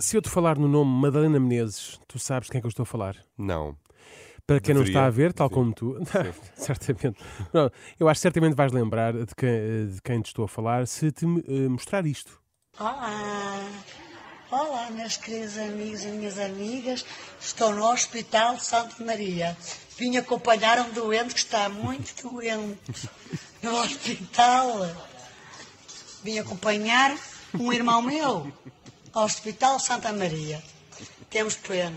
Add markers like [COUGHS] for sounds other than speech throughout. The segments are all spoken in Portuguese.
se eu te falar no nome Madalena Menezes, tu sabes de quem é que eu estou a falar? Não. Para quem não Deveria, está a ver, tal sim. como tu, [LAUGHS] certamente. Não, eu acho que certamente vais lembrar de quem, de quem te estou a falar se te eh, mostrar isto. Olá! Olá, meus queridos amigos e minhas amigas. Estou no Hospital Santa Maria. Vim acompanhar um doente que está muito [LAUGHS] doente no hospital. Vim acompanhar um irmão meu ao Hospital Santa Maria. Temos pena.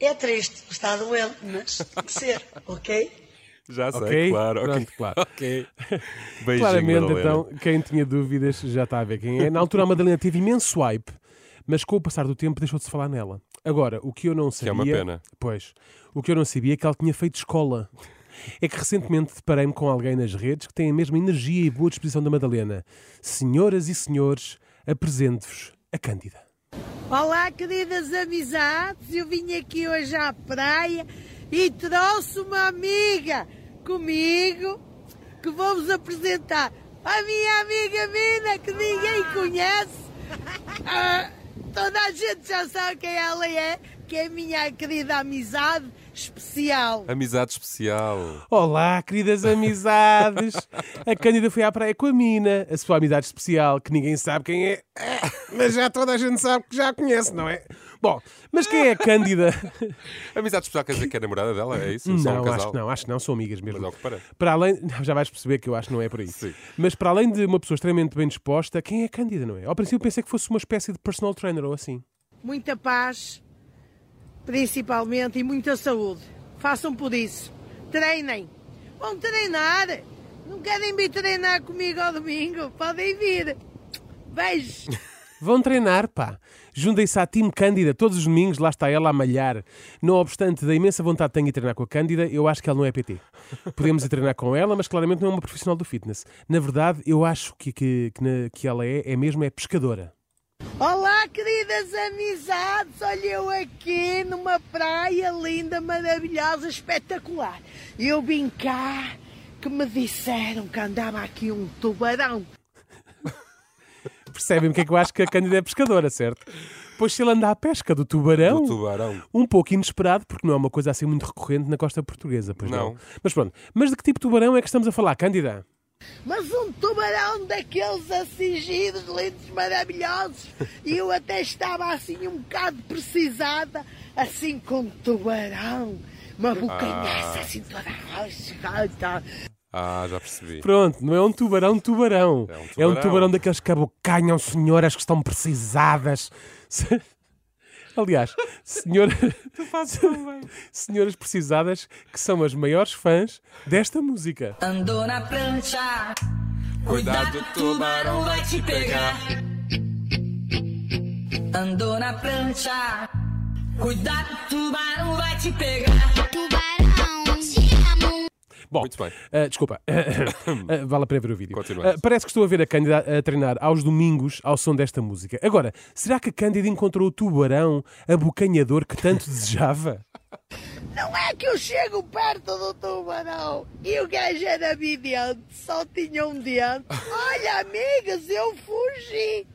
É triste, está doente, mas tem que ser, [LAUGHS] ok? Já sei, Ok? claro. ok. Pronto, claro. [LAUGHS] ok. Beijinho, Claramente, Madalena. então, quem tinha dúvidas já está a ver quem é. Na altura, a Madalena teve imenso swipe, mas com o passar do tempo deixou de se falar nela. Agora, o que eu não é sabia. uma pena. Pois. O que eu não sabia é que ela tinha feito escola. É que recentemente deparei-me com alguém nas redes que tem a mesma energia e boa disposição da Madalena. Senhoras e senhores, apresento-vos a Cândida. Olá, queridas amizades. Eu vim aqui hoje à praia e trouxe uma amiga comigo que vou-vos apresentar. A minha amiga Mina, que ninguém conhece. [LAUGHS] Ah, toda a gente já sabe quem ela é, que é a minha querida amizade especial. Amizade especial. Olá, queridas amizades! A Cândida foi à praia com a Mina, a sua amizade especial, que ninguém sabe quem é, mas já toda a gente sabe que já a conhece, não é? Bom, mas quem é a Cândida? Amizade especial quer dizer que é namorada dela? É isso? Um Não, casal? acho que não, acho que não, são amigas mesmo. Mas que parece. Para além, já vais perceber que eu acho que não é por aí. Sim. Mas para além de uma pessoa extremamente bem disposta, quem é a Cândida, não é? Ao princípio pensei que fosse uma espécie de personal trainer ou assim. muita paz, principalmente, e muita saúde. Façam por isso. Treinem. Vão treinar. Não querem vir treinar comigo ao domingo? Podem vir. Beijos. [LAUGHS] Vão treinar, pá. Juntem-se à Team Cândida todos os domingos, lá está ela a malhar. Não obstante da imensa vontade que tenho de treinar com a Cândida, eu acho que ela não é PT. Podemos ir treinar com ela, mas claramente não é uma profissional do fitness. Na verdade, eu acho que, que, que, que ela é, é mesmo é pescadora. Olá, queridas amizades. Olha eu aqui numa praia linda, maravilhosa, espetacular. Eu vim cá que me disseram que andava aqui um tubarão. [LAUGHS] Percebem porque é que eu acho que a Cândida é pescadora, certo? Pois se ele anda à pesca do tubarão, Do tubarão. um pouco inesperado, porque não é uma coisa assim muito recorrente na costa portuguesa, pois não. Não. Mas pronto, mas de que tipo de tubarão é que estamos a falar, Cândida? Mas um tubarão daqueles assim giros, lindos, maravilhosos. E eu até estava assim um bocado precisada, assim com um tubarão. Uma bocanhaça assim toda roxa. Ah, já percebi. Pronto, não é um tubarão tubarão. É um É um tubarão. tubarão daqueles que abocanham senhoras que estão precisadas. Aliás, senhora... [LAUGHS] senhoras precisadas que são as maiores fãs desta música. Andou na prancha, Cuidado, tubarão vai te pegar. Andou na prancha, cuidado, tubarão vai te pegar. Bom, Muito bem. ah, desculpa, Ah, [COUGHS] vale a pena ver o vídeo. Ah, parece que estou a ver a Cândida a treinar aos domingos ao som desta música. Agora, será que a Cândida encontrou o tubarão abocanhador que tanto [LAUGHS] desejava? Não é que eu chego perto do tubarão e o gajo era vidente, só tinha um dente. Olha, amigas, eu fugi.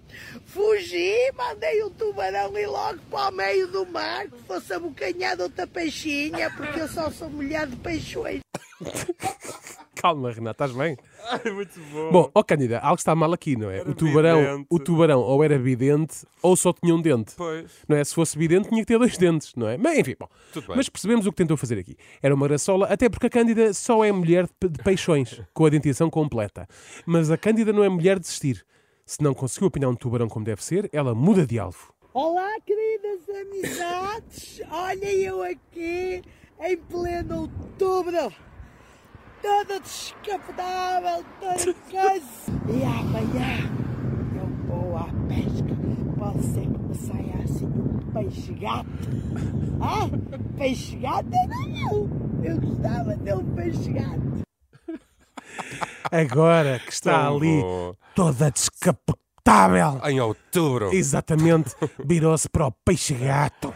Fugi, mandei o tubarão ir logo para o meio do mar, que fosse abocanhado outra peixinha, porque eu só sou mulher de peixões. [LAUGHS] Calma, Renata, estás bem? Ai, muito bom. Bom, ó Cândida, algo está mal aqui, não é? Era O tubarão, vidente. o tubarão ou era vidente ou só tinha um dente. Pois. Não é? Se fosse vidente, tinha que ter dois dentes, não é? Mas enfim, bom. Tudo bem. Mas percebemos o que tentou fazer aqui. Era uma raçola, até porque a Cândida só é mulher de, de peixões, [LAUGHS] com a dentição completa. Mas a Cândida não é mulher de desistir. Se não conseguiu apinar um tubarão como deve ser, ela muda de alvo. Olá, queridas amizades! Olha eu aqui em pleno outubro, toda descapotável, toda coisa. E amanhã eu vou à pesca. Pode ser que me saia assim um peixe gato. Ah, peixe gato é não. Eu gostava de um peixe gato. Agora que está Tão ali bom. toda descapotável. Em outubro. Exatamente, virou-se para o peixe-gato.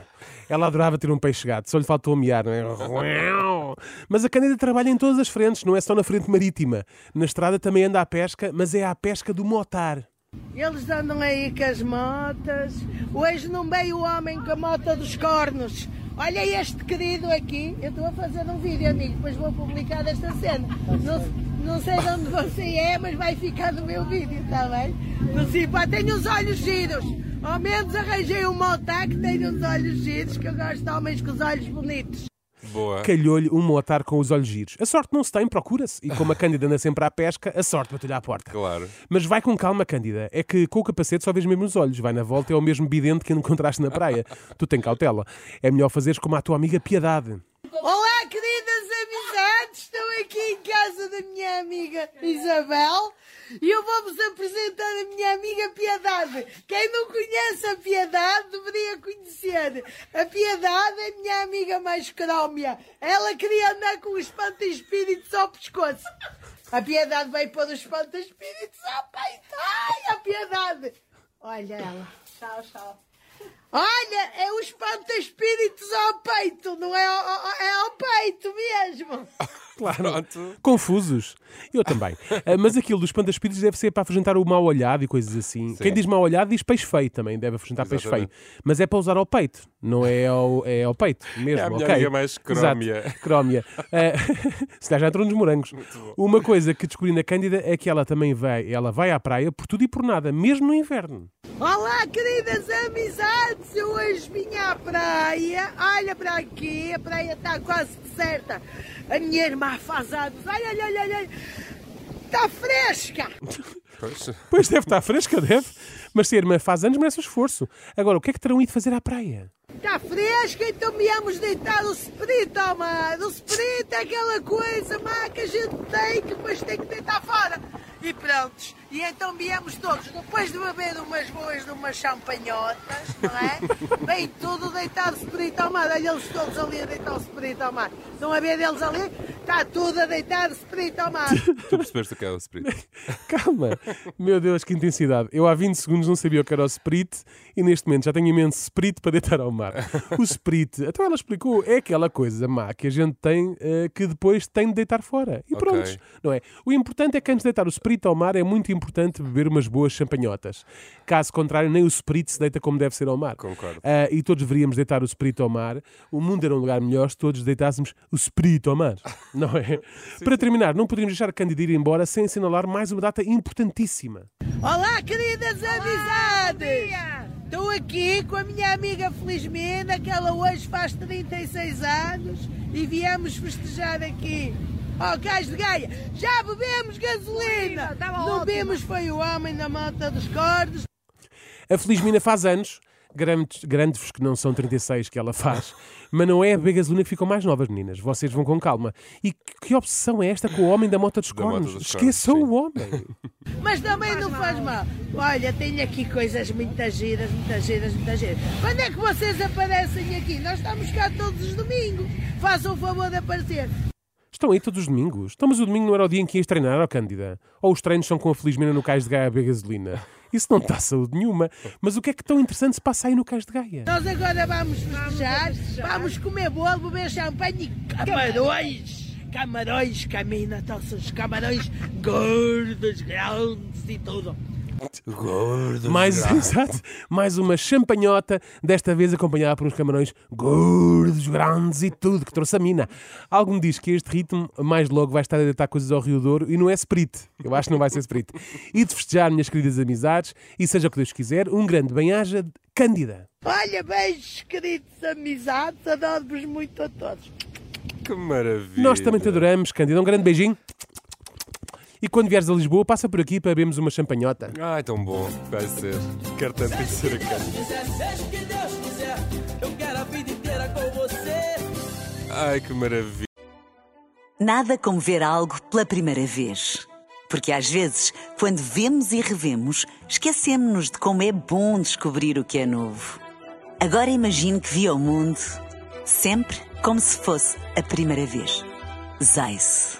Ela adorava ter um peixe-gato, só lhe faltou amear, não é? [LAUGHS] Mas a Cândida trabalha em todas as frentes, não é só na frente marítima. Na estrada também anda à pesca, mas é à pesca do motar. Eles andam aí com as motas. Hoje não veio o homem com a moto dos cornos. Olha este querido aqui. Eu estou a fazer um vídeo, amigo. Depois vou publicar esta cena. Não, não sei de onde você é, mas vai ficar no meu vídeo, está bem? No Cipá tem os olhos giros. Ao menos arranjei um motar que tem os olhos giros, que eu gosto de homens com os olhos bonitos. Boa. Calhou-lhe um motar com os olhos giros. A sorte não se tem, procura-se. E como a Cândida anda sempre à pesca, a sorte bateu-lhe à porta. Claro. Mas vai com calma, Cândida. É que com o capacete só vês mesmo os olhos. Vai na volta, é o mesmo vidente que encontraste na praia. tu tem cautela. É melhor fazeres como a tua amiga Piedade. Olá, queridas amizades! Estou aqui em casa da minha amiga Isabel e eu vou-vos apresentar a minha amiga Piedade. Quem não conhece a Piedade deveria conhecer. A Piedade é a minha amiga mais crómia. Ela queria andar com o espanta-espíritos ao pescoço. A Piedade veio pôr o espanta-espíritos ao peito. Ai, a Piedade! Olha ela. Tchau, tchau. Olha, é o espanta-espíritos ao peito, não é ao, ao- é ao peito mesmo. [LAUGHS] Claro. Pronto. Confusos. Eu também. Ah, Mas aquilo dos pandaspíritos deve ser para afugentar o mal olhado e coisas assim. Quem diz mal olhado diz peixe feio também. Deve afugentar peixe feio. Exatamente. Mas é para usar ao peito. Não é ao, é ao peito mesmo. É a minha ok? amiga mais crómia. Exato, crómia. Ah, [LAUGHS] se calhar já entrou nos morangos. Uma coisa que descobri na Cândida é que ela também vai, ela vai à praia por tudo e por nada, mesmo no inverno. Olá, queridas amizades, eu hoje vim à praia. Olha para aqui, a praia está quase deserta. A minha irmã faz anos. Olha, olha, olha, olha. Está fresca. Pois. Pois deve estar fresca, deve. Mas se a irmã faz anos, merece o esforço. Agora, o que é que terão ido fazer à praia? Está fresca, então viemos deitar o espírito ao mar. O espírito é aquela coisa má que a gente tem que depois tem que deitar fora. E prontos. E então viemos todos, depois de beber umas boas de umas champanhotas, não é? [LAUGHS] Vem tudo deitar o espírito ao mar. Olha eles todos ali a deitar o espírito ao mar. Estão a ver eles ali? Está tudo a deitar o espírito ao mar. Tu percebeste o que é o Spirit? [LAUGHS] Calma. Meu Deus, que intensidade. Eu há 20 segundos não sabia o que era o sprit e neste momento já tenho imenso sprit para deitar ao mar. O sprit, então ela explicou, é aquela coisa má que a gente tem eh, que depois tem de deitar fora. E Ok. pronto, não é? O importante é que antes de deitar o sprit ao mar é muito importante beber umas boas champanhotas. Caso contrário, nem o sprit se deita como deve ser ao mar. Concordo. Ah, e todos deveríamos deitar o espírito ao mar. O mundo era um lugar melhor se todos deitássemos o espírito ao mar, [LAUGHS] não é? Para terminar, não poderíamos deixar a Cândida ir embora sem assinalar mais uma data importantíssima. Olá, queridas amizades! Estou aqui com a minha amiga Felizmina, que ela hoje faz 36 anos e viemos festejar aqui. Ao Cais de Gaia, já bebemos gasolina! Não bebemos foi o homem na mata dos cordos. A Felizmina faz anos, garanto- garanto-vos que não são 36 que ela faz, [LAUGHS] mas não é a beber gasolina que ficam mais novas, meninas. Vocês vão com calma. E que, que obsessão é esta com o homem da moto dos cornos? Esqueçam o homem. [LAUGHS] Mas também não faz mal. Olha, tenho aqui coisas muito giras, muito giras, muito giras. Quando é que vocês aparecem aqui? Nós estamos cá todos os domingos. Façam o favor de aparecer. Estão aí todos os domingos. Então, mas o domingo não era o dia em que ias treinar, ó Cândida? Ou os treinos são com a Felizmina no Cais de Gaia a beber gasolina? Isso não está saúde nenhuma. Mas o que é que tão interessante se passa aí no Cais de Gaia? Nós agora vamos festejar, vamos comer bolo, beber champanhe e camarões. Camarões, camina, camarões gordos, grandes e tudo. Gordo. Mais, exato, mais uma champanhota, desta vez acompanhada por uns camarões gordos, grandes e tudo, que trouxe a mina. Algo me diz que este ritmo mais logo vai estar a deitar coisas ao Rio Douro e não é sprit. Eu acho que não vai ser sprit. E de festejar, minhas queridas amizades, e seja o que Deus quiser, um grande bem-aja, Cândida. Olha, beijos, queridos amizades, adoro-vos muito a todos. Que maravilha. Nós também te adoramos, Cândida. Um grande beijinho. E quando vieres a Lisboa, passa por aqui para bebermos uma champanhota. Ai, tão bom. Vai ser. Quero tanto conhecer a cara. Seja o que Deus quiser, eu quero a vida inteira com você. Ai, que maravilha. Nada como ver algo pela primeira vez. Porque às vezes, quando vemos e revemos, esquecemos-nos de como é bom descobrir o que é novo. Agora imagine que viu o mundo sempre como se fosse a primeira vez. Zais.